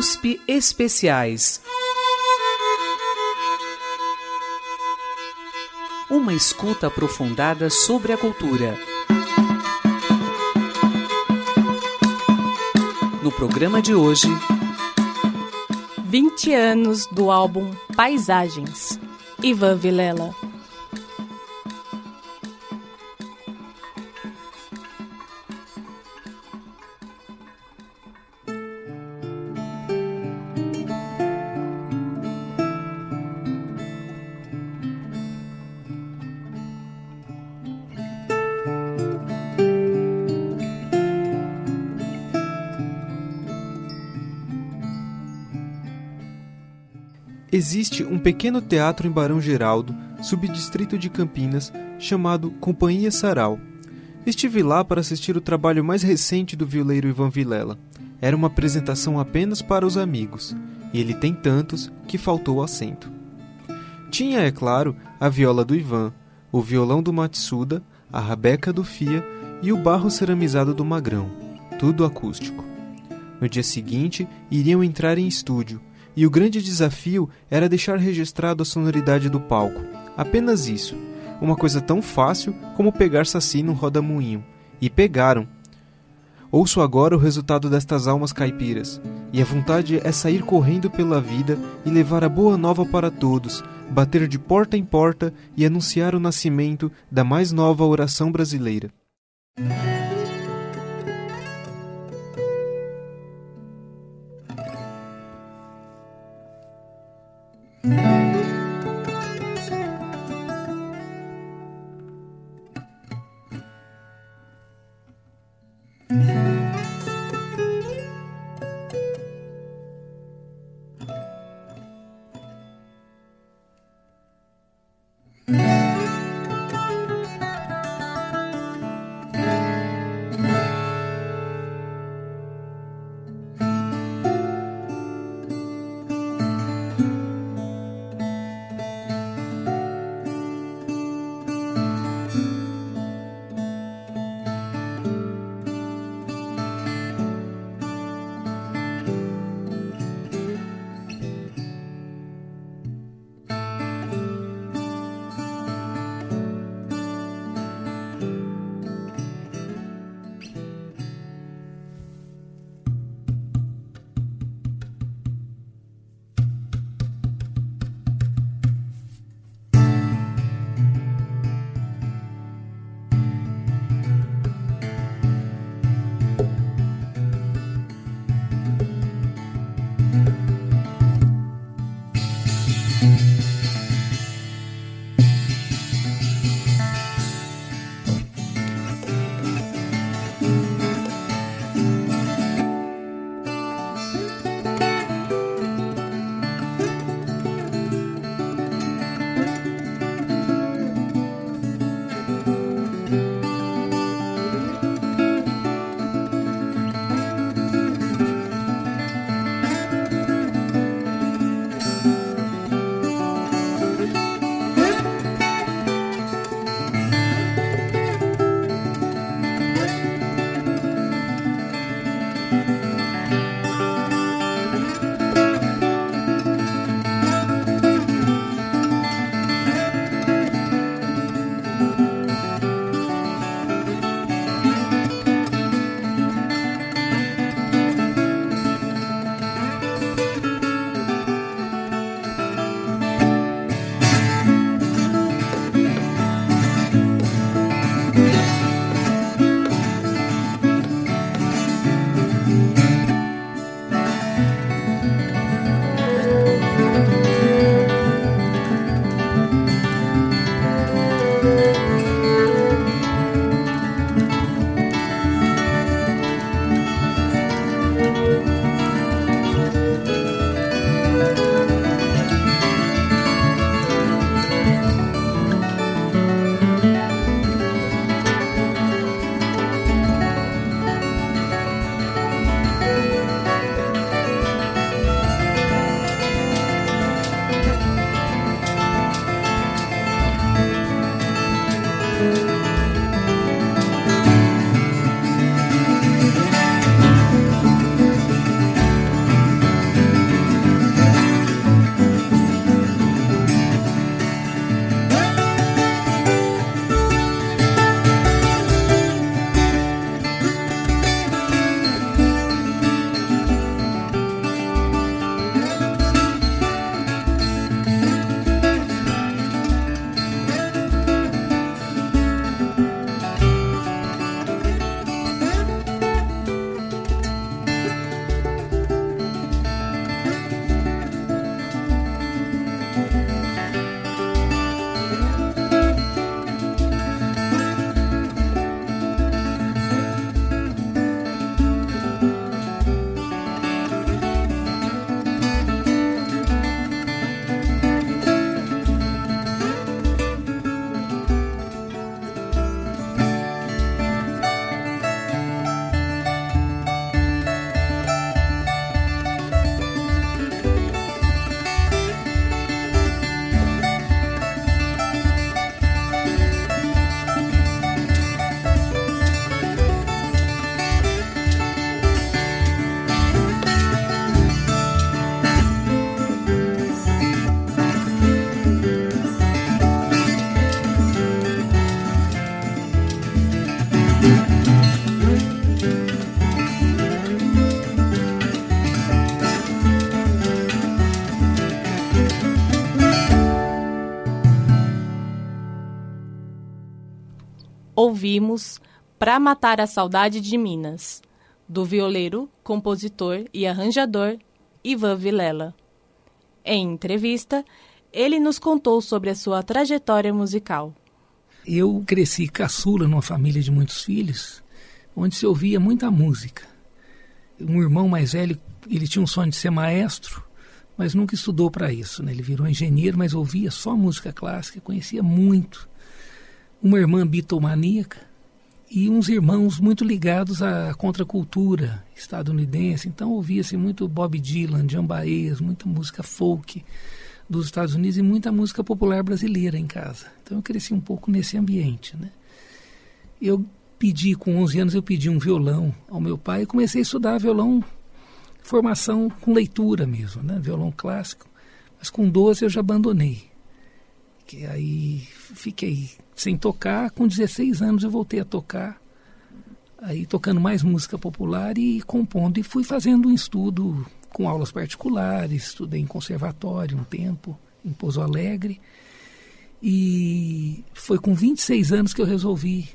USP Especiais. Uma escuta aprofundada sobre a cultura. No programa de hoje, 20 anos do álbum Paisagens. Ivan Vilela. Um pequeno teatro em Barão Geraldo, subdistrito de Campinas, chamado Companhia Sarau. Estive lá para assistir o trabalho mais recente do violeiro Ivan Vilela. Era uma apresentação apenas para os amigos, e ele tem tantos que faltou assento. Tinha, é claro, a viola do Ivan, o violão do Matsuda, a rabeca do Fia e o barro ceramizado do Magrão, tudo acústico. No dia seguinte, iriam entrar em estúdio, e o grande desafio era deixar registrado a sonoridade do palco. Apenas isso. Uma coisa tão fácil como pegar Saci num rodamuinho. E pegaram. Ouço agora o resultado destas almas caipiras, e a vontade é sair correndo pela vida e levar a boa nova para todos, bater de porta em porta e anunciar o nascimento da mais nova oração brasileira. Mm-hmm. Ouvimos Pra Matar a Saudade de Minas, do violeiro, compositor e arranjador Ivan Vilela. Em entrevista, ele nos contou sobre a sua trajetória musical. Eu cresci caçula numa família de muitos filhos, onde se ouvia muita música. Um irmão mais velho, ele tinha um sonho de ser maestro, mas nunca estudou para isso. Né? Ele virou engenheiro, mas ouvia só música clássica, conhecia muito. Uma irmã bitomaníaca e uns irmãos muito ligados à contracultura estadunidense. Então ouvia-se muito Bob Dylan, John Baez, muita música folk dos Estados Unidos e muita música popular brasileira em casa. Então eu cresci um pouco nesse ambiente, né? Eu pedi com 11 anos eu pedi um violão ao meu pai e comecei a estudar violão formação com leitura mesmo, né? Violão clássico. Mas com 12 eu já abandonei. Que aí fiquei sem tocar, com 16 anos eu voltei a tocar. Aí tocando mais música popular e compondo e fui fazendo um estudo com aulas particulares, estudei em conservatório um tempo, em Pouso Alegre. E foi com 26 anos que eu resolvi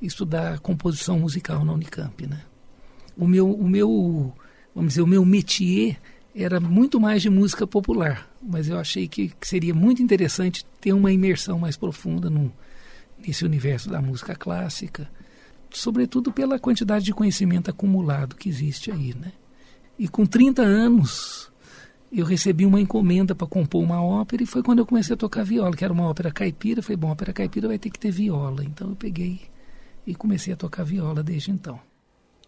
estudar composição musical na Unicamp, né? O meu, o meu, vamos dizer, o meu métier era muito mais de música popular, mas eu achei que, que seria muito interessante ter uma imersão mais profunda no, nesse universo da música clássica, sobretudo pela quantidade de conhecimento acumulado que existe aí, né? E com 30 anos, eu recebi uma encomenda para compor uma ópera e foi quando eu comecei a tocar viola, que era uma ópera caipira. Falei, bom, ópera caipira vai ter que ter viola. Então eu peguei e comecei a tocar viola desde então.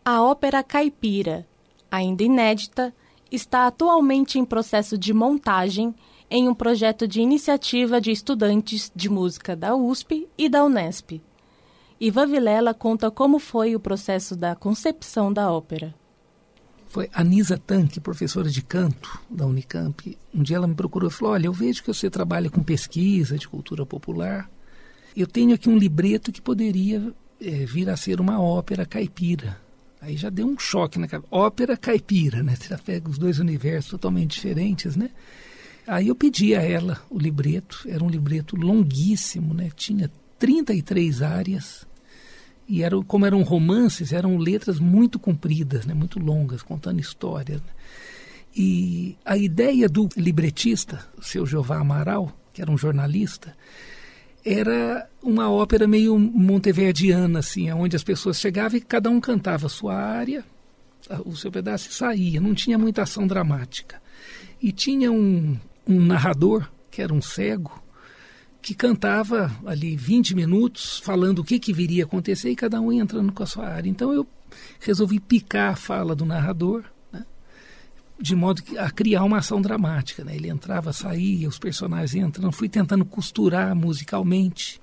A ópera caipira, ainda inédita, está atualmente em processo de montagem em um projeto de iniciativa de estudantes de música da USP e da Unesp. Ivan Vilela conta como foi o processo da concepção da ópera foi a Nisa Tanque, professora de canto da Unicamp. Um dia ela me procurou e falou: Olha, eu vejo que você trabalha com pesquisa de cultura popular. Eu tenho aqui um libreto que poderia é, vir a ser uma ópera caipira. Aí já deu um choque na cabeça. Ópera caipira, né? Você já pega os dois universos totalmente diferentes, né? Aí eu pedi a ela o libreto. Era um libreto longuíssimo, né? Tinha 33 áreas e era, como eram romances, eram letras muito compridas, né, muito longas, contando histórias. Né? E a ideia do libretista, o seu Jeová Amaral, que era um jornalista, era uma ópera meio monteverdiana, assim, onde as pessoas chegavam e cada um cantava a sua área, o seu pedaço e saía, não tinha muita ação dramática. E tinha um, um narrador, que era um cego, que cantava ali 20 minutos falando o que, que viria a acontecer e cada um entrando com a sua área. Então eu resolvi picar a fala do narrador, de modo a criar uma ação dramática. Né? Ele entrava, saía, os personagens entram, fui tentando costurar musicalmente.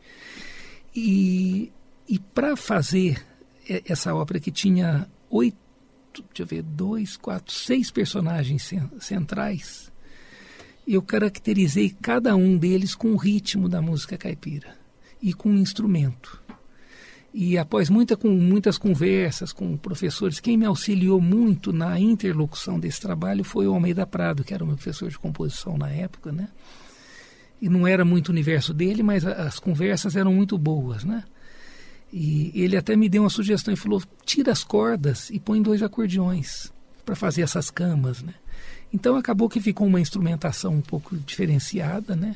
E, e para fazer essa ópera que tinha oito, deixa eu ver, dois, quatro, seis personagens centrais, eu caracterizei cada um deles com o ritmo da música caipira e com o instrumento. E após muita, com muitas conversas com professores, quem me auxiliou muito na interlocução desse trabalho foi o Almeida Prado, que era o meu professor de composição na época, né? E não era muito o universo dele, mas as conversas eram muito boas, né? E ele até me deu uma sugestão e falou: tira as cordas e põe dois acordeões para fazer essas camas, né? Então acabou que ficou uma instrumentação um pouco diferenciada, né?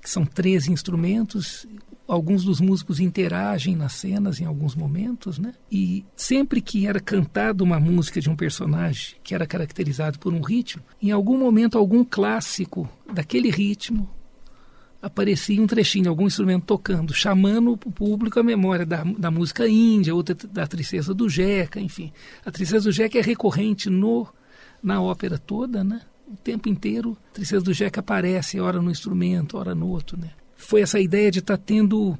Que são 13 instrumentos, alguns dos músicos interagem nas cenas em alguns momentos, né? E sempre que era cantada uma música de um personagem que era caracterizado por um ritmo, em algum momento algum clássico daquele ritmo aparecia um trechinho, algum instrumento tocando, chamando o público à memória da, da música índia, outra da Tristeza do Jeca, enfim. A Tristeza do Jeca é recorrente no na ópera toda, né? O tempo inteiro, Tristeza do Jeca aparece, ora no instrumento, ora no outro, né? Foi essa ideia de estar tá tendo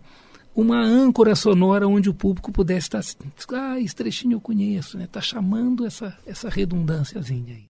uma âncora sonora onde o público pudesse estar tá, ah, esse trechinho eu conheço, né? Tá chamando essa essa redundânciazinha aí.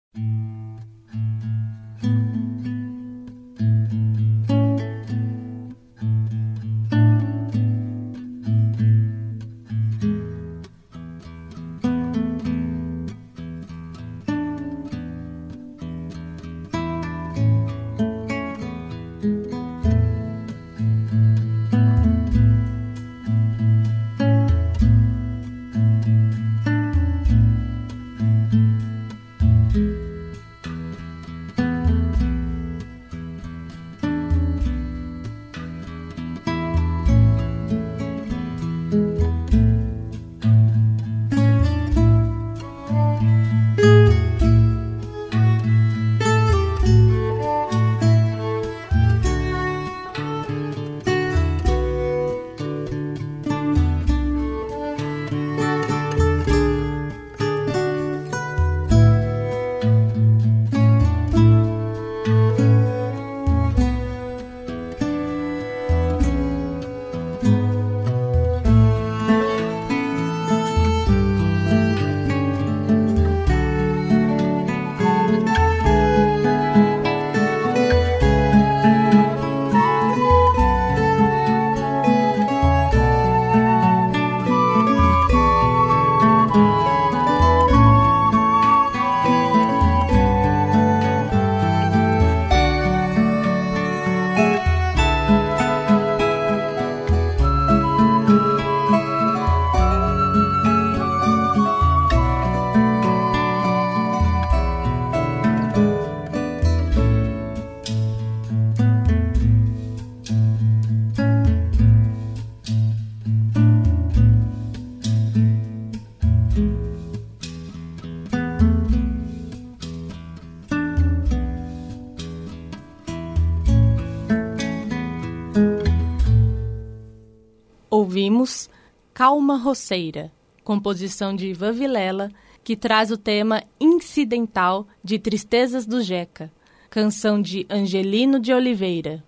Calma Roceira, composição de Ivan Vilela, que traz o tema incidental de Tristezas do Jeca, canção de Angelino de Oliveira.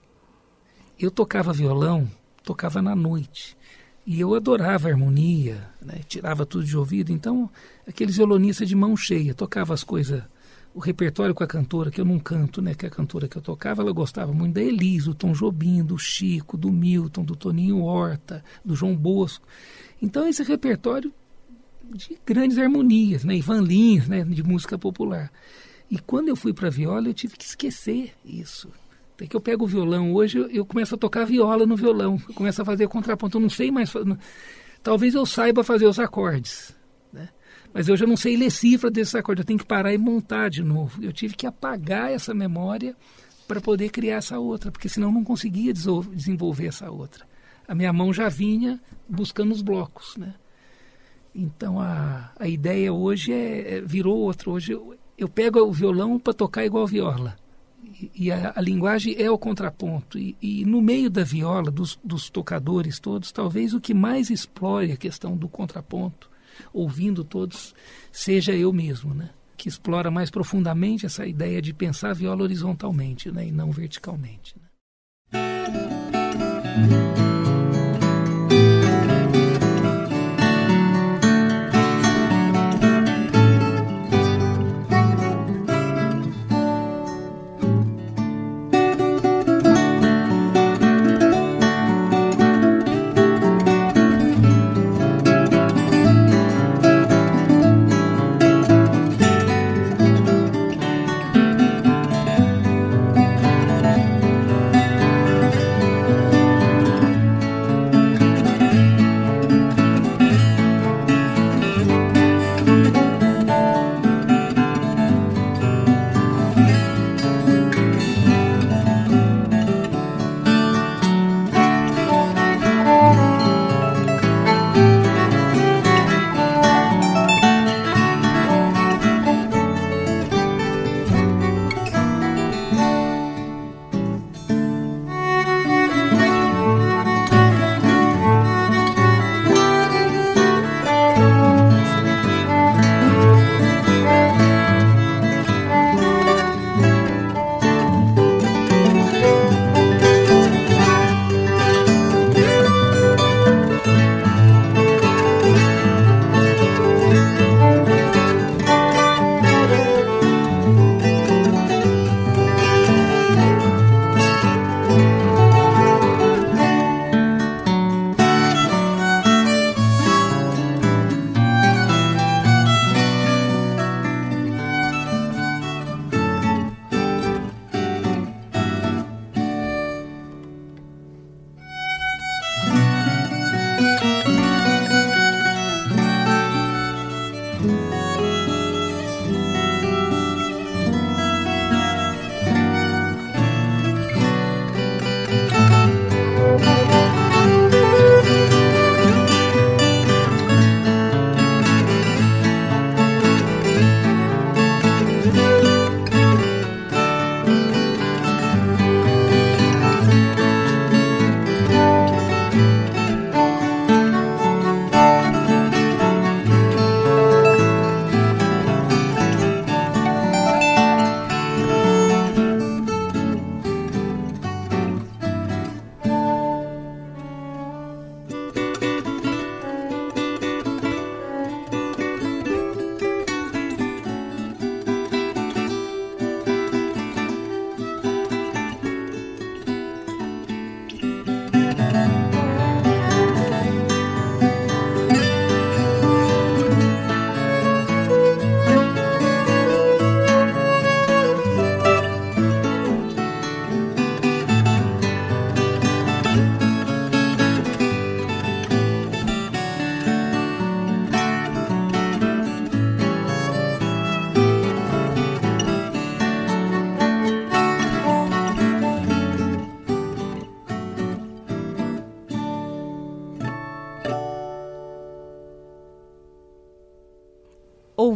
Eu tocava violão, tocava na noite. E eu adorava a harmonia, né? tirava tudo de ouvido. Então, aqueles violonistas de mão cheia, tocava as coisas, o repertório com a cantora, que eu não canto, né? Que a cantora que eu tocava, ela gostava muito da Elisa, do Tom Jobim, do Chico, do Milton, do Toninho Horta, do João Bosco. Então, esse repertório de grandes harmonias, né? Ivan Lins, né? De música popular. E quando eu fui para viola, eu tive que esquecer isso. Até que eu pego o violão hoje, eu, começo a tocar viola no violão, eu começo a fazer contraponto. Eu não sei mais. Talvez eu saiba fazer os acordes, né? mas eu já não sei ler cifra desses acordes. Eu tenho que parar e montar de novo. Eu tive que apagar essa memória para poder criar essa outra, porque senão eu não conseguia desenvolver essa outra. A minha mão já vinha buscando os blocos, né? Então a, a ideia hoje é, é virou outra. Hoje eu, eu pego o violão para tocar igual viola e a, a, linguagem é o contraponto. E, e no meio da viola, dos, dos, tocadores todos, talvez o que mais explore a questão do contraponto, ouvindo todos, seja eu mesmo, né? que explora mais profundamente essa ideia de pensar a viola horizontalmente né? e não verticalmente. Né?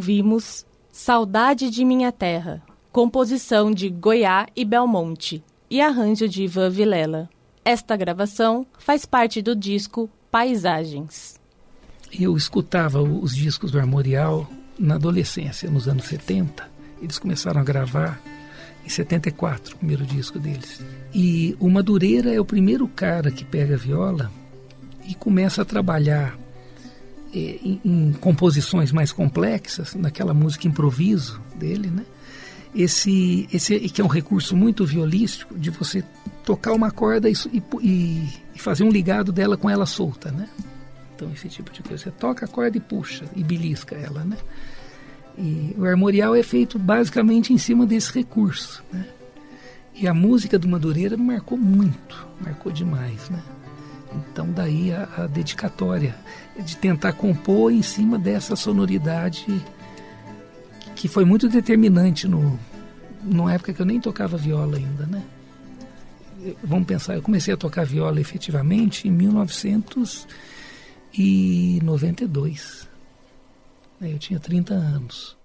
Ouvimos Saudade de Minha Terra, composição de Goiá e Belmonte e arranjo de Ivan Vilela. Esta gravação faz parte do disco Paisagens. Eu escutava os discos do Armorial na adolescência, nos anos 70. Eles começaram a gravar em 74, o primeiro disco deles. E o Madureira é o primeiro cara que pega a viola e começa a trabalhar em, em, composições mais complexas, naquela música improviso dele, né? Esse, esse que é um recurso muito violístico de você tocar uma corda e, e, e fazer um ligado dela com ela solta, né? Então esse tipo de coisa, você toca a corda e puxa e belisca ela, né? E o armorial é feito basicamente em cima desse recurso, né? E a música do Madureira marcou muito, marcou demais, né? Então daí a, a dedicatória de tentar compor em cima dessa sonoridade que foi muito determinante no numa época que eu nem tocava viola ainda, né? Vamos pensar, eu comecei a tocar viola efetivamente em 1992. Eu tinha 30 anos.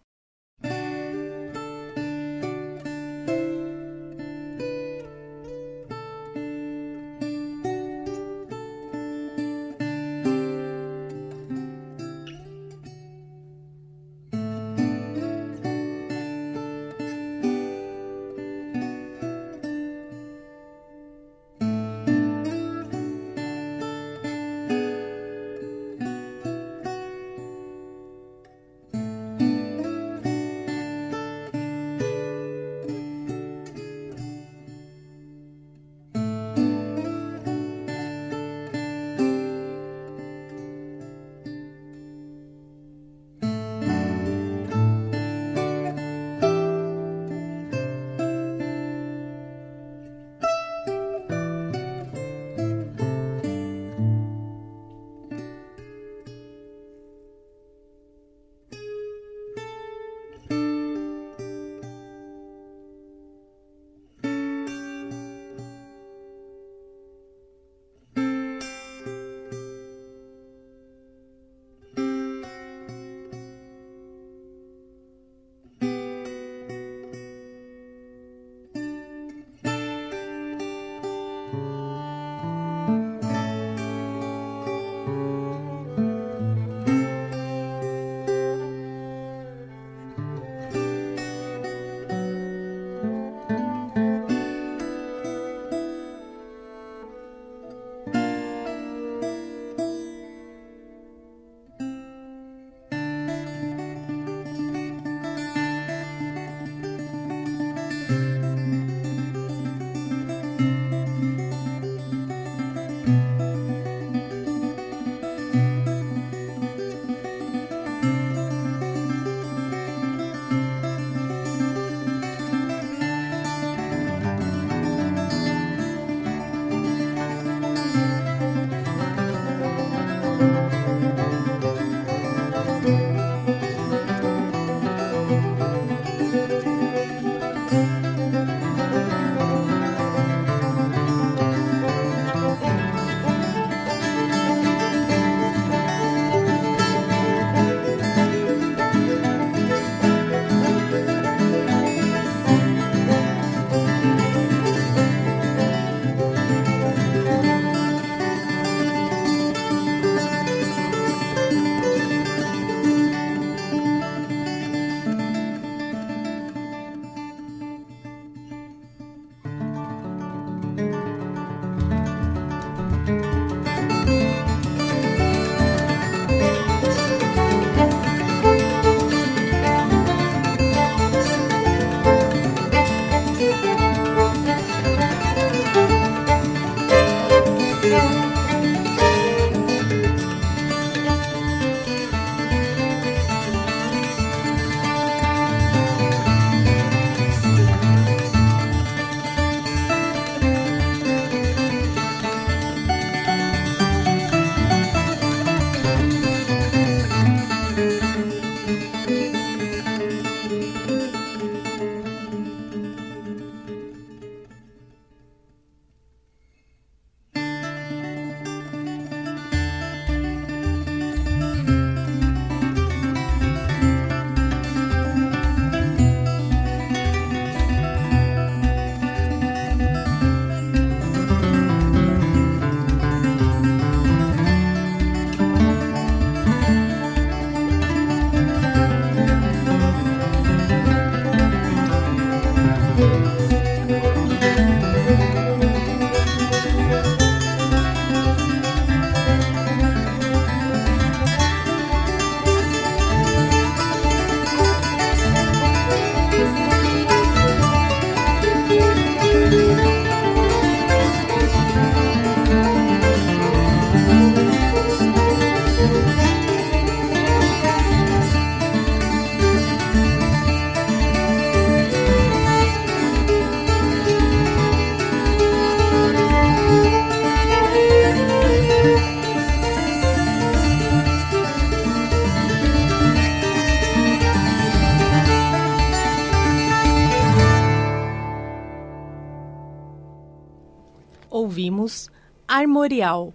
Armorial,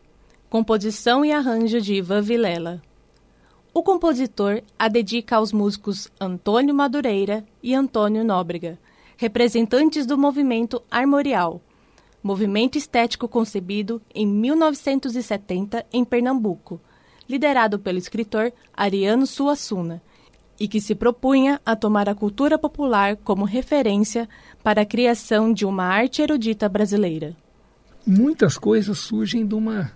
composição e arranjo de Ivan Vilela. O compositor a dedica aos músicos Antônio Madureira e Antônio Nóbrega, representantes do movimento armorial, movimento estético concebido em 1970 em Pernambuco, liderado pelo escritor Ariano Suassuna, e que se propunha a tomar a cultura popular como referência para a criação de uma arte erudita brasileira. Muitas coisas surgem de uma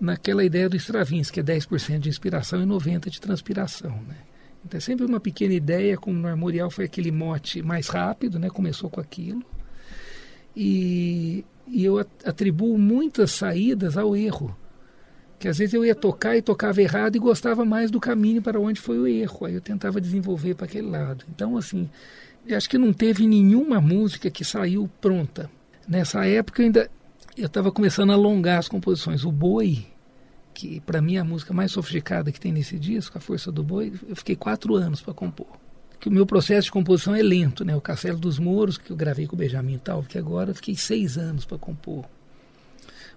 naquela ideia do Stravinsky, que é 10% de inspiração e 90% de transpiração. Né? Então é sempre uma pequena ideia, como no Armorial foi aquele mote mais rápido, né? começou com aquilo. E, e eu atribuo muitas saídas ao erro. Que às vezes eu ia tocar e tocava errado e gostava mais do caminho para onde foi o erro. Aí eu tentava desenvolver para aquele lado. Então, assim, eu acho que não teve nenhuma música que saiu pronta. Nessa época eu ainda eu estava começando a alongar as composições. O Boi, que para mim é a música mais sofisticada que tem nesse disco, A Força do Boi, eu fiquei quatro anos para compor. Que o meu processo de composição é lento, né? O Castelo dos Mouros, que eu gravei com o Benjamin tal, que agora eu fiquei seis anos para compor.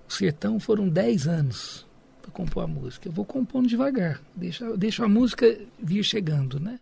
O Sertão foram dez anos para compor a música. Eu vou compondo devagar, deixo, deixo a música vir chegando, né?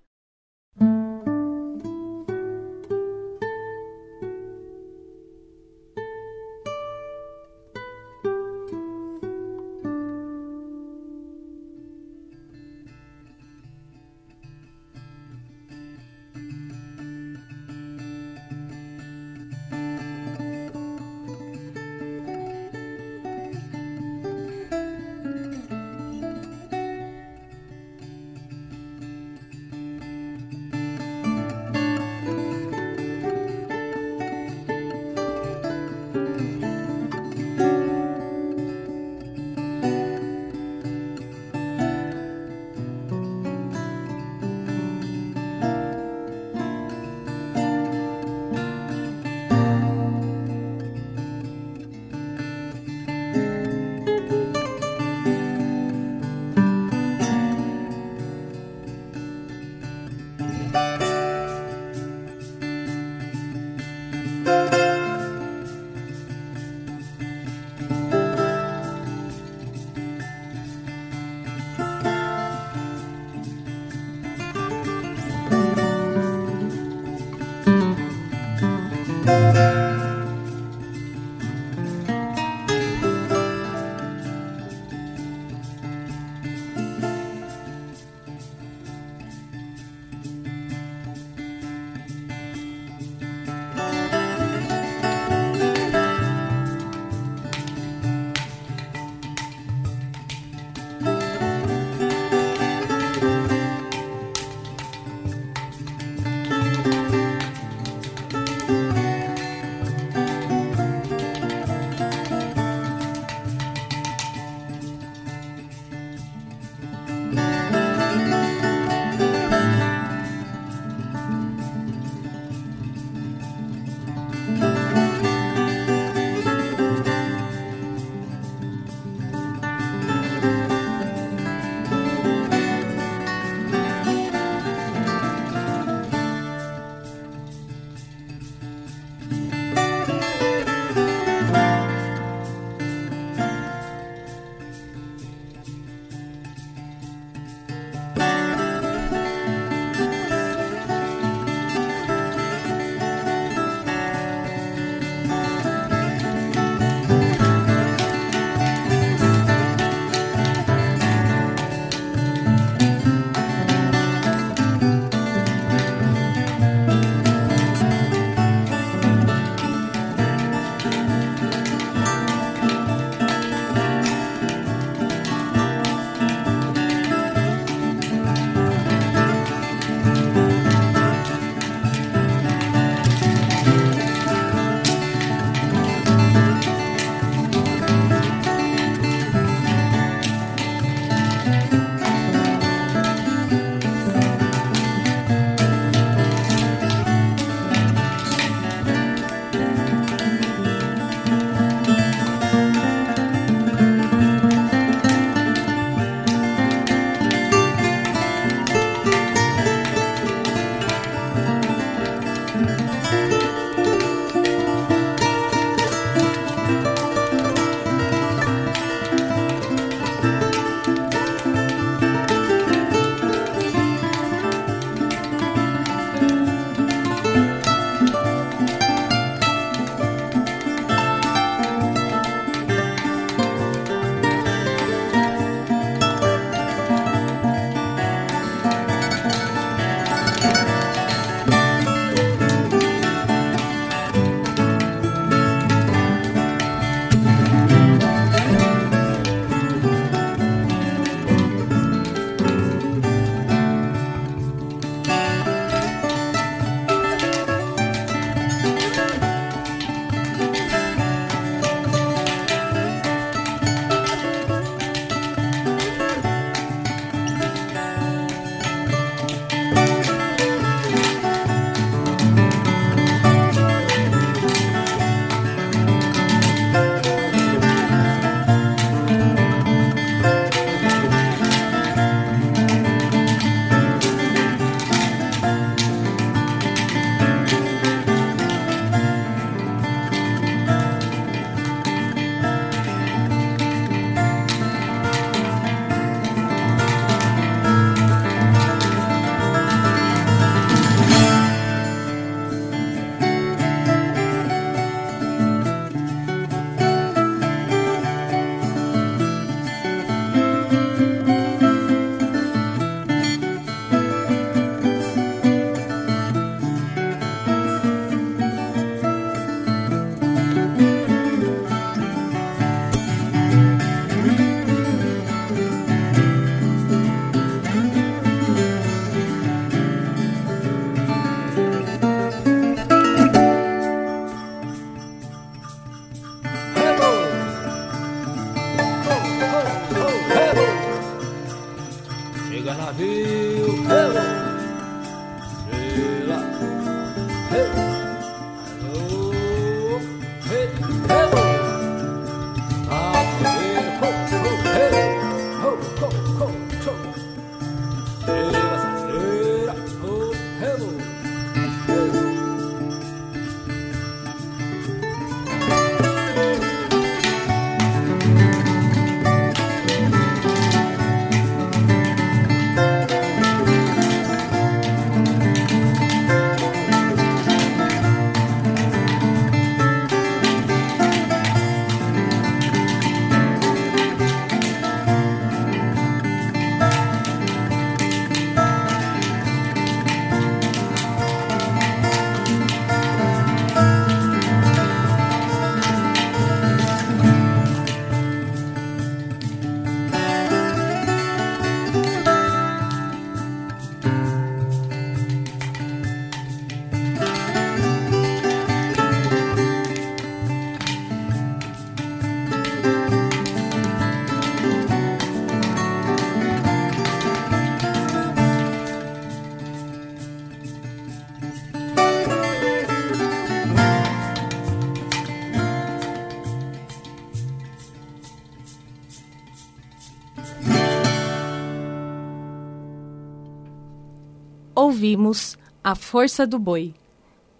Ouvimos A Força do Boi,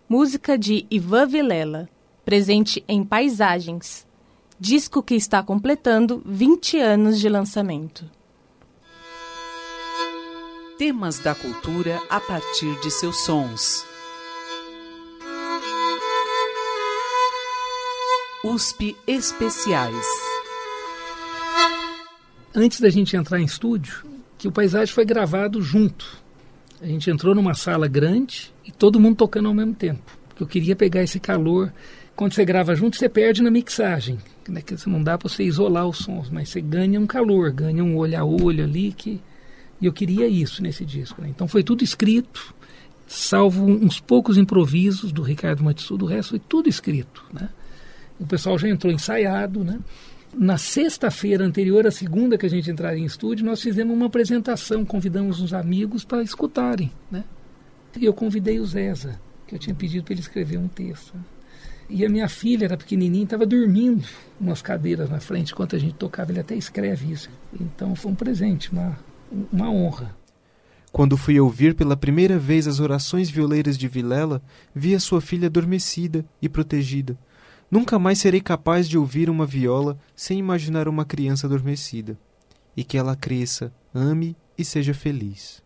música de Ivan Vilela, presente em Paisagens, disco que está completando 20 anos de lançamento. Temas da cultura a partir de seus sons. USP Especiais. Antes da gente entrar em estúdio, que o paisagem foi gravado junto a gente entrou numa sala grande e todo mundo tocando ao mesmo tempo. Porque eu queria pegar esse calor. Quando você grava junto, você perde na mixagem. Né? Que não dá para você isolar os sons, mas você ganha um calor, ganha um olho a olho ali. Que... E eu queria isso nesse disco. Né? Então foi tudo escrito, salvo uns poucos improvisos do Ricardo Matsudo, o resto foi tudo escrito. Né? O pessoal já entrou ensaiado, né? Na sexta-feira anterior à segunda que a gente entraria em estúdio, nós fizemos uma apresentação, convidamos uns amigos para escutarem, né? E eu convidei o Zeza, que eu tinha pedido para ele escrever um texto. E a minha filha era pequenininha, estava dormindo umas cadeiras na frente enquanto a gente tocava. Ele até escreve isso. Então foi um presente, uma, uma honra. Quando fui ouvir pela primeira vez as orações violeiras de Vilela, vi a sua filha adormecida e protegida Nunca mais serei capaz de ouvir uma viola sem imaginar uma criança adormecida. E que ela cresça, ame e seja feliz.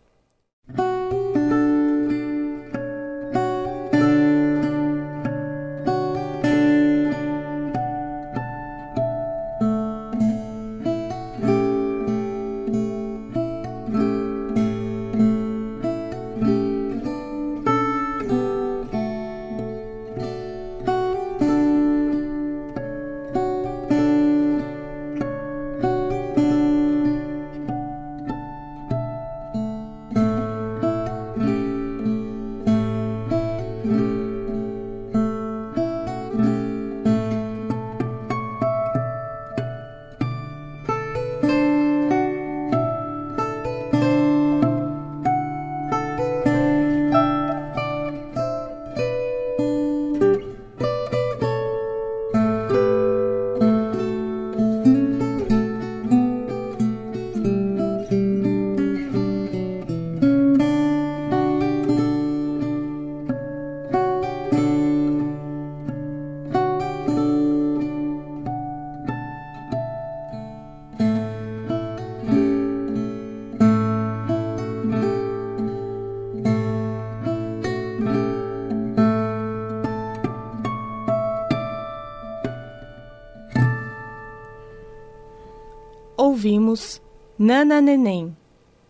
Ouvimos Nana Neném,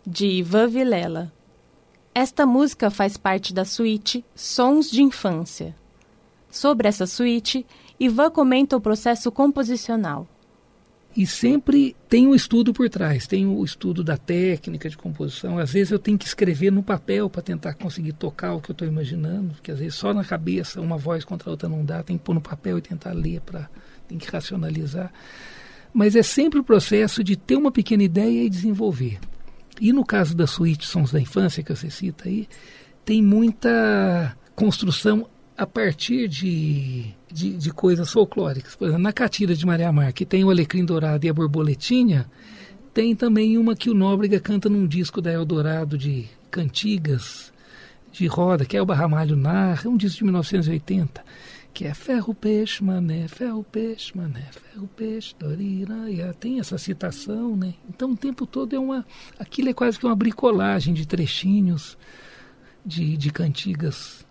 de Ivan Vilela. Esta música faz parte da suíte Sons de Infância. Sobre essa suíte, Ivan comenta o processo composicional. E sempre tem um estudo por trás, tem o estudo da técnica de composição. Às vezes eu tenho que escrever no papel para tentar conseguir tocar o que eu estou imaginando, porque às vezes só na cabeça uma voz contra a outra não dá, tem que pôr no papel e tentar ler para tem que racionalizar mas é sempre o processo de ter uma pequena ideia e desenvolver. E no caso da suíte Sons da Infância, que você cita aí, tem muita construção a partir de, de, de, coisas folclóricas. Por exemplo, na Catira de Maria Mar, que tem o Alecrim Dourado e a Borboletinha, tem também uma que o Nóbrega canta num disco da Eldorado de cantigas de roda, que é o Barramalho Narra, um disco de 1980, que é Ferro Peixe, Mané, Ferro Peixe, Mané, Ferro Peixe, Doriraia. Tem essa citação, né? Então o tempo todo é uma. Aquilo é quase que uma bricolagem de trechinhos de, de cantigas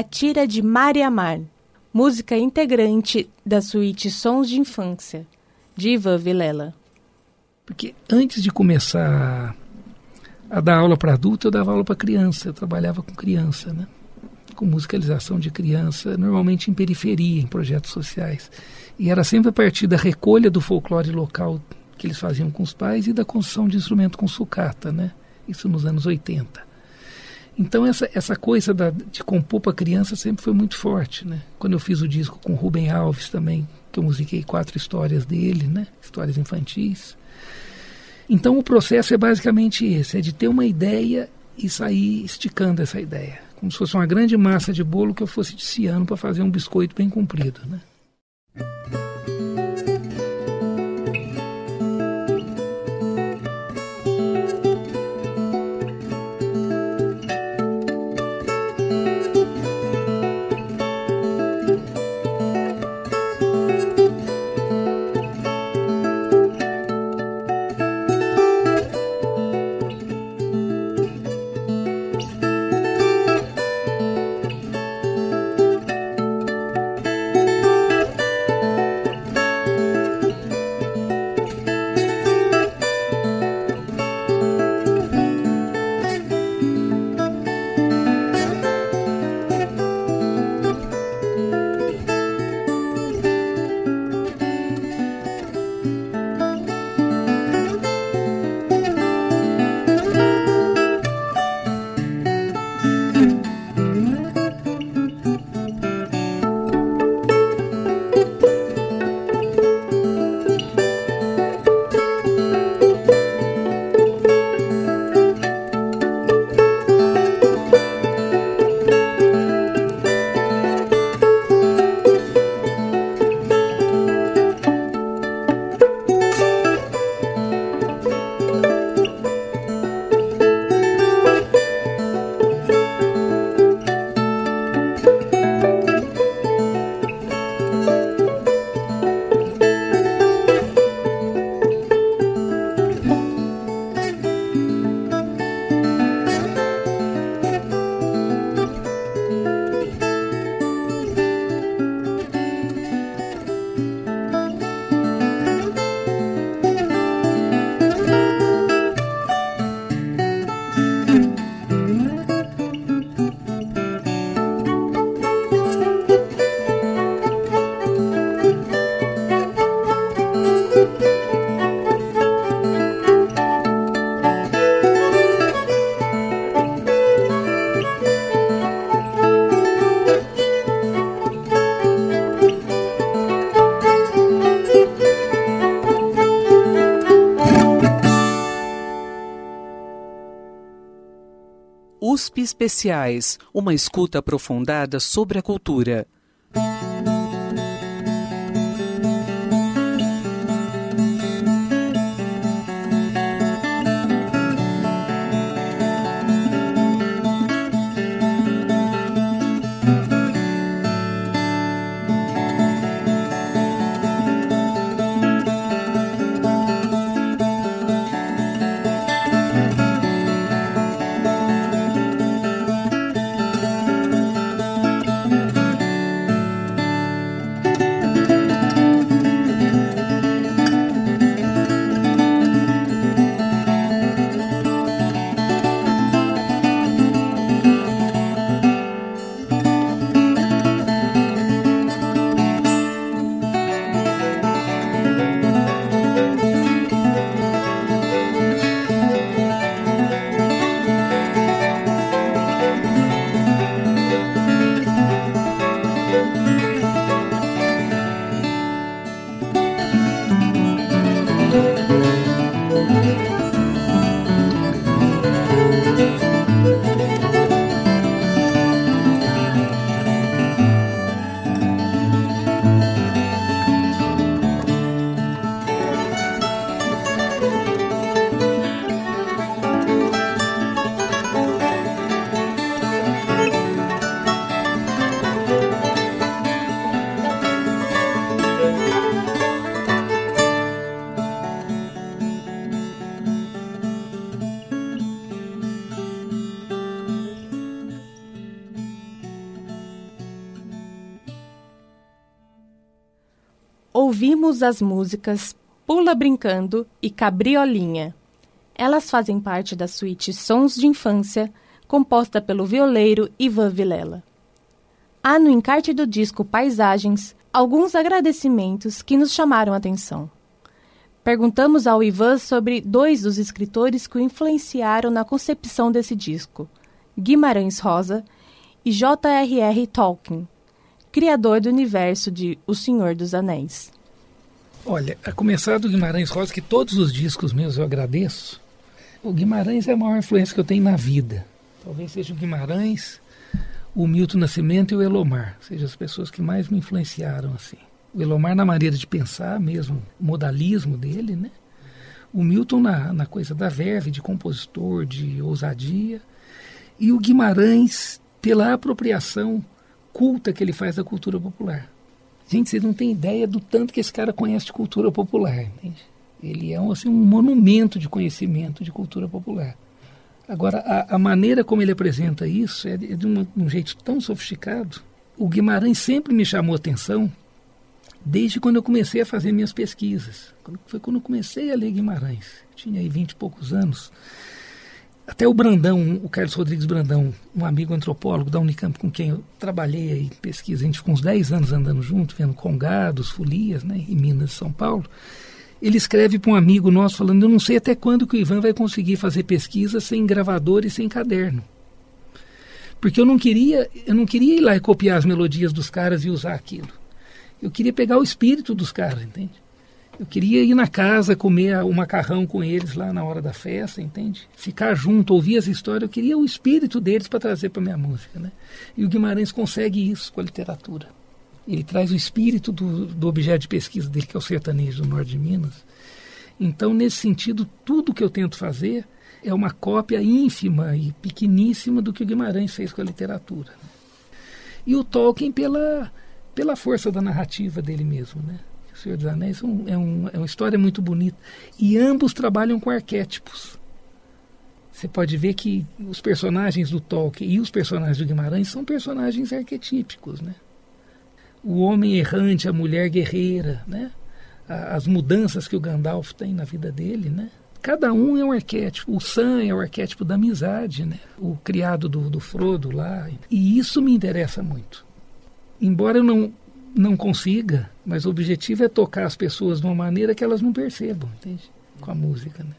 Catira de Mariamar, música integrante da suíte Sons de Infância, de Ivan Vilela. Porque antes de começar a dar aula para adulto, eu dava aula para criança, eu trabalhava com criança, né? com musicalização de criança, normalmente em periferia, em projetos sociais. E era sempre a partir da recolha do folclore local que eles faziam com os pais e da construção de instrumento com sucata, né? Isso nos anos 80. Então essa, essa coisa da, de compor para criança sempre foi muito forte, né? Quando eu fiz o disco com Rubem Alves também, que eu musiquei quatro histórias dele, né? Histórias infantis. Então o processo é basicamente esse, é de ter uma ideia e sair esticando essa ideia, como se fosse uma grande massa de bolo que eu fosse desfiando para fazer um biscoito bem comprido, né? USP Especiais, uma escuta aprofundada sobre a cultura. Ouvimos as músicas Pula Brincando e Cabriolinha. Elas fazem parte da suíte Sons de Infância, composta pelo violeiro Ivan Vilela. Há no encarte do disco Paisagens alguns agradecimentos que nos chamaram a atenção. Perguntamos ao Ivan sobre dois dos escritores que o influenciaram na concepção desse disco, Guimarães Rosa e J.R.R. Tolkien, criador do universo de O Senhor dos Anéis. Olha, a começar do Guimarães Rosa, que todos os discos meus eu agradeço, o Guimarães é a maior influência que eu tenho na vida. Talvez seja o Guimarães, o Milton Nascimento e o Elomar, sejam as pessoas que mais me influenciaram assim. O Elomar na maneira de pensar mesmo, o modalismo dele, né? O Milton na, na coisa da verve, de compositor, de ousadia. E o Guimarães pela apropriação culta que ele faz da cultura popular. Gente, vocês não têm ideia do tanto que esse cara conhece de cultura popular. Entende? Ele é um, assim, um monumento de conhecimento de cultura popular. Agora, a, a maneira como ele apresenta isso é de, é de um, um, jeito tão sofisticado. O Guimarães sempre me chamou atenção desde quando eu comecei a fazer minhas pesquisas. Foi quando eu comecei a ler Guimarães. Eu tinha aí vinte e poucos anos. Até o Brandão, o Carlos Rodrigues Brandão, um amigo antropólogo da Unicamp com quem eu trabalhei aí, pesquisa, a gente ficou uns 10 anos andando junto, vendo congados, folias, né, em Minas e São Paulo. Ele escreve para um amigo nosso falando: Eu não sei até quando que o Ivan vai conseguir fazer pesquisa sem gravador e sem caderno. Porque eu não queria, eu não queria ir lá e copiar as melodias dos caras e usar aquilo. Eu queria pegar o espírito dos caras, entende? Eu queria ir na casa, comer o macarrão com eles lá na hora da festa, entende? Ficar junto, ouvir as histórias. Eu queria o espírito deles para trazer para minha música, né? E o Guimarães consegue isso com a literatura. Ele traz o espírito do, do objeto de pesquisa dele, que é o sertanejo do norte de Minas. Então, nesse sentido, tudo que eu tento fazer é uma cópia ínfima e pequeníssima do que o Guimarães fez com a literatura. E o Tolkien pela, pela força da narrativa dele mesmo, né? Senhor dos Anéis é, um, é, um, é uma história muito bonita. E ambos trabalham com arquétipos. Você pode ver que os personagens do Tolkien e os personagens do Guimarães são personagens arquetípicos, né? O homem errante, a mulher guerreira, né? As mudanças que o Gandalf tem na vida dele, né? Cada um é um arquétipo. O Sam é o arquétipo da amizade, né? O criado do, do Frodo lá. E isso me interessa muito. Embora eu não não consiga, mas o objetivo é tocar as pessoas de uma maneira que elas não percebam, entende? Com a música, né?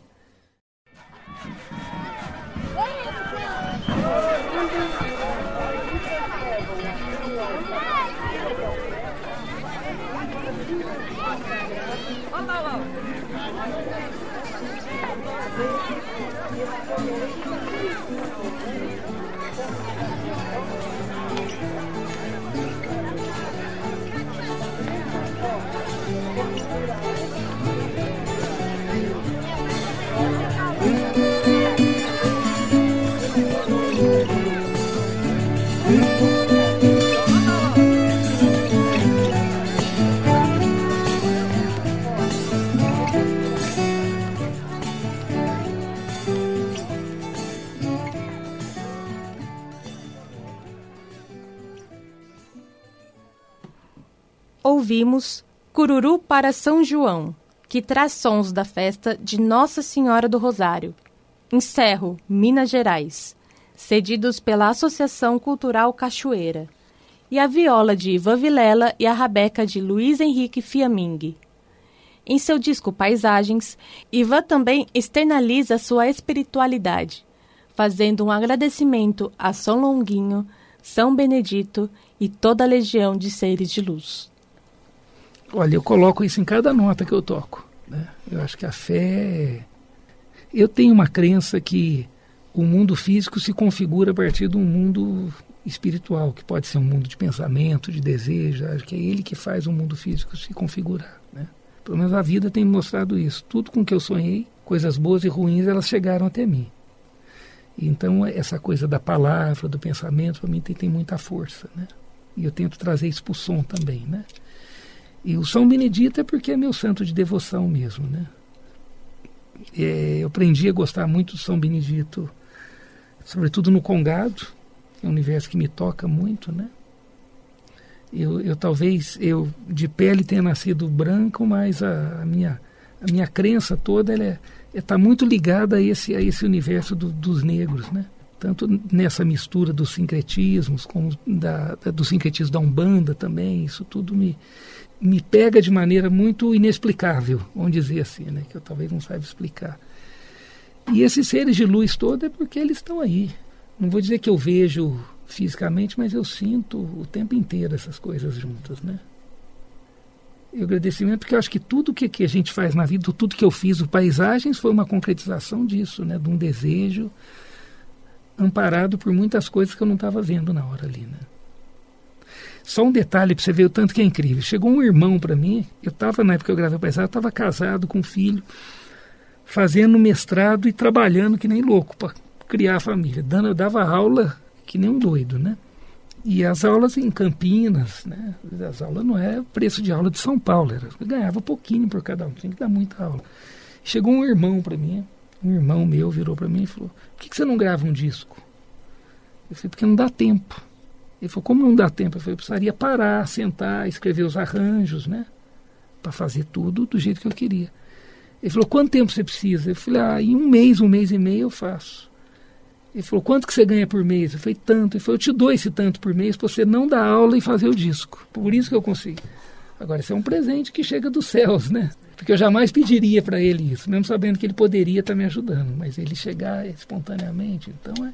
Ouvimos Cururu para São João, que traz sons da festa de Nossa Senhora do Rosário. Encerro, Minas Gerais, cedidos pela Associação Cultural Cachoeira. E a viola de Ivan Vilela e a rabeca de Luiz Henrique Fiaming. Em seu disco Paisagens, Ivan também externaliza sua espiritualidade, fazendo um agradecimento a São Longuinho, São Benedito e toda a legião de seres de luz. Olha, eu coloco isso em cada nota que eu toco. Né? Eu acho que a fé. É- eu tenho uma crença que o mundo físico se configura a partir de um mundo espiritual, que pode ser um mundo de pensamento, de desejo. Acho que é ele que faz o mundo físico se configurar. Né? Pelo menos a vida tem mostrado isso. Tudo com que eu sonhei, coisas boas e ruins, elas chegaram até mim. Então, essa coisa da palavra, do pensamento, para mim tem, tem muita força. Né? E eu tento trazer isso para o som também. Né? E o São Benedito é porque é meu santo de devoção mesmo, né? É, eu aprendi a gostar muito do São Benedito, sobretudo no Congado, é um universo que me toca muito, né? Eu, eu talvez eu de pele tenha nascido branco, mas a, a minha a minha crença toda ela é está muito ligada a esse a esse universo do, dos negros, né? Tanto nessa mistura dos sincretismos, como da, da, do sincretismo da umbanda também, isso tudo me me pega de maneira muito inexplicável, vamos dizer assim, né, que eu talvez não saiba explicar. E esses seres de luz todos é porque eles estão aí. Não vou dizer que eu vejo fisicamente, mas eu sinto o tempo inteiro essas coisas juntas, né? E agradecimento porque eu acho que tudo que, que a gente faz na vida, tudo que eu fiz, o Paisagens, foi uma concretização disso, né? De um desejo amparado por muitas coisas que eu não estava vendo na hora ali, né? Só um detalhe para você ver o tanto que é incrível. Chegou um irmão para mim, eu estava, na época que eu gravei paisagem, eu estava casado com um filho, fazendo mestrado e trabalhando que nem louco para criar a família. Dando, eu dava aula que nem um doido, né? E as aulas em Campinas, né? As aulas não é preço de aula de São Paulo, era, eu ganhava pouquinho por cada um, tinha que dar muita aula. Chegou um irmão para mim, um irmão meu virou para mim e falou: Por que, que você não grava um disco? Eu falei: Porque não dá tempo. Ele falou, como não dá tempo? Eu falei, eu precisaria parar, sentar, escrever os arranjos, né? Para fazer tudo do jeito que eu queria. Ele falou, quanto tempo você precisa? Eu falei, ah, em um mês, um mês e meio eu faço. Ele falou, quanto que você ganha por mês? Eu falei, tanto. Ele falou, eu te dou esse tanto por mês para você não dar aula e fazer o disco. Por isso que eu consigo. Agora, isso é um presente que chega dos céus, né? Porque eu jamais pediria para ele isso, mesmo sabendo que ele poderia estar tá me ajudando. Mas ele chegar espontaneamente, então é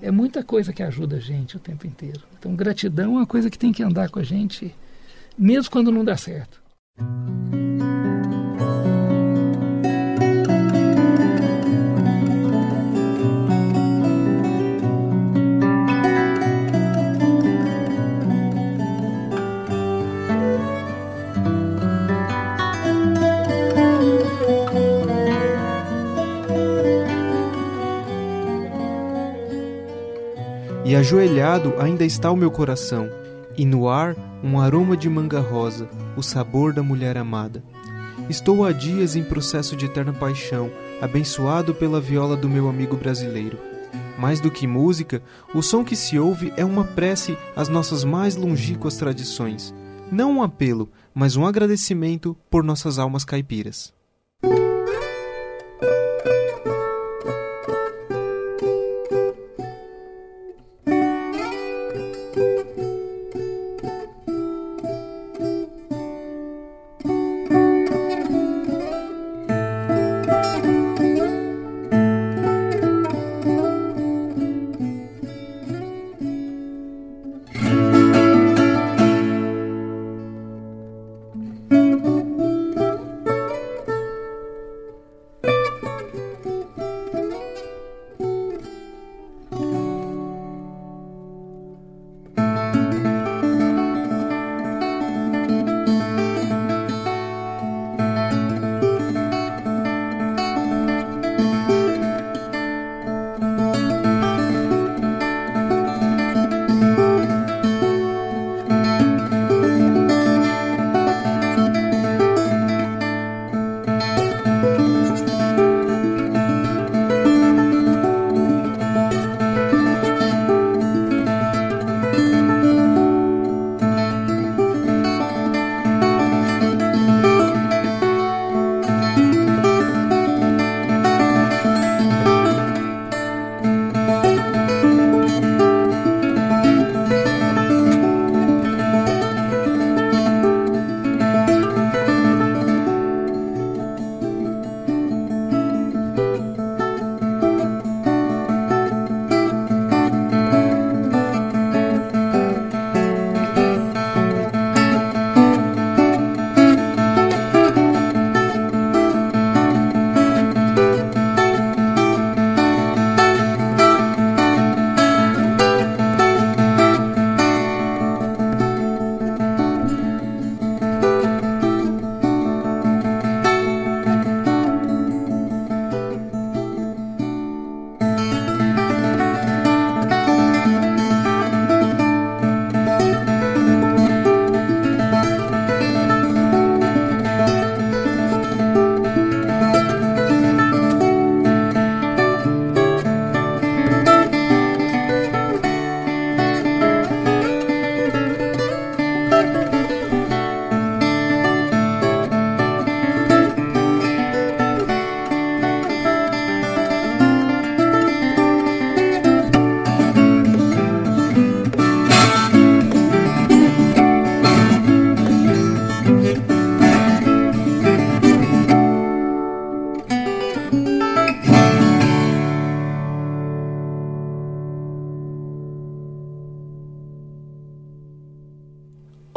é muita coisa que ajuda a gente o tempo inteiro. Então, gratidão é uma coisa que tem que andar com a gente, mesmo quando não dá certo. Ajoelhado ainda está o meu coração, e no ar um aroma de manga rosa, o sabor da mulher amada. Estou há dias em processo de eterna paixão, abençoado pela viola do meu amigo brasileiro. Mais do que música, o som que se ouve é uma prece às nossas mais longínquas tradições. Não um apelo, mas um agradecimento por nossas almas caipiras.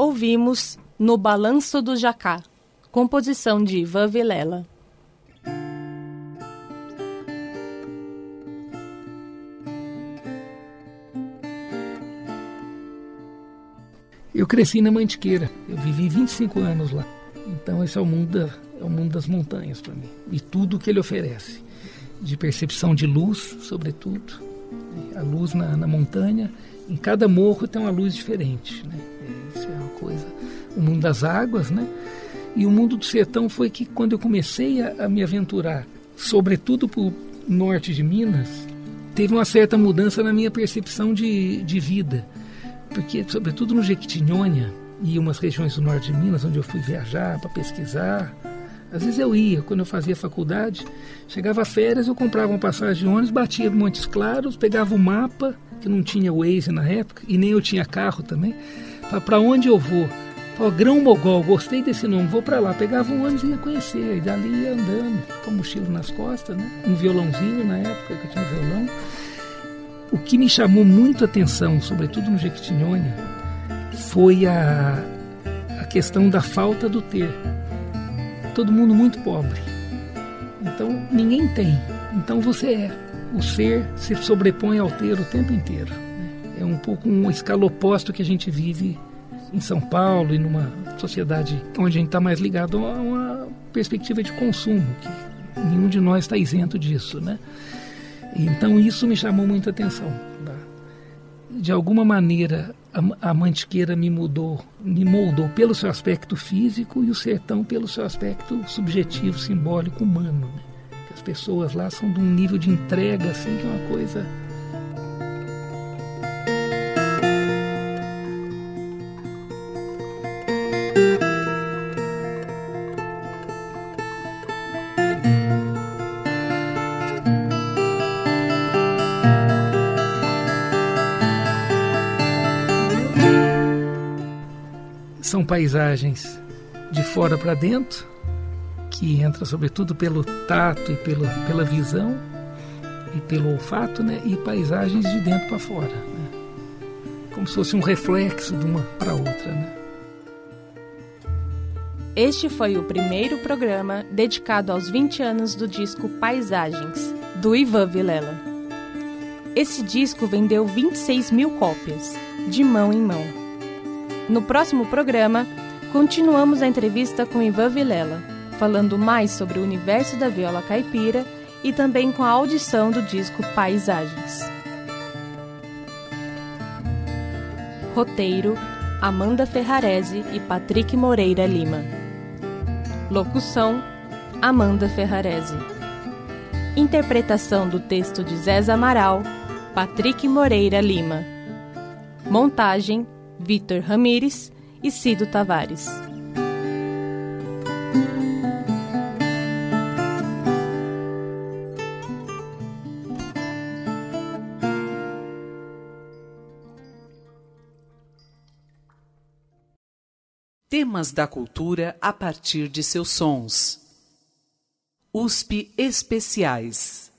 Ouvimos No Balanço do Jacá, composição de Ivan Vilela. Eu cresci na Mantiqueira, eu vivi 25 anos lá. Então esse é o mundo, da, é o mundo das montanhas para mim. E tudo que ele oferece. De percepção de luz, sobretudo. A luz na, na montanha. Em cada morro tem uma luz diferente. Né? O mundo das águas, né? E o mundo do sertão foi que quando eu comecei a, a me aventurar, sobretudo para o norte de Minas, teve uma certa mudança na minha percepção de, de vida porque, sobretudo no Jequitinhonha e umas regiões do norte de Minas, onde eu fui viajar para pesquisar, às vezes eu ia, quando eu fazia faculdade, chegava férias, eu comprava uma passagem de ônibus, batia em Montes Claros, pegava o mapa, que não tinha Waze na época, e nem eu tinha carro também, para onde eu vou? Ó, Grão Mogol, gostei desse nome, vou para lá. Pegava um ônibus e ia conhecer, e dali ia andando, com mochila nas costas, né? um violãozinho na época que eu tinha violão. O que me chamou muito a atenção, sobretudo no Jequitinhonha, foi a, a questão da falta do ter. Todo mundo muito pobre. Então ninguém tem. Então você é. O ser se sobrepõe ao ter o tempo inteiro. É um pouco um escaloposto que a gente vive em São Paulo e numa sociedade onde a gente está mais ligado a uma perspectiva de consumo, que nenhum de nós está isento disso, né? Então isso me chamou muita atenção. Tá? De alguma maneira a, a, mantiqueira me mudou, me moldou pelo seu aspecto físico e o sertão pelo seu aspecto subjetivo, simbólico, humano. Né? As pessoas lá são de um nível de entrega assim que é uma coisa paisagens de fora para dentro, que entra sobretudo pelo tato e pelo, pela visão e pelo olfato, né? e paisagens de dentro para fora, né? como se fosse um reflexo de uma para outra. Né? Este foi o primeiro programa dedicado aos 20 anos do disco Paisagens, do Ivan Vilela. Esse disco vendeu 26 mil cópias, de mão em mão. No próximo programa, continuamos a entrevista com Ivan Vilela, falando mais sobre o universo da viola caipira e também com a audição do disco Paisagens. Roteiro: Amanda Ferrarese e Patrick Moreira Lima. Locução: Amanda Ferrarese. Interpretação do texto de Zé Amaral, Patrick Moreira Lima. Montagem: Vitor Ramires e Cido Tavares. Temas da cultura a partir de seus sons. USP Especiais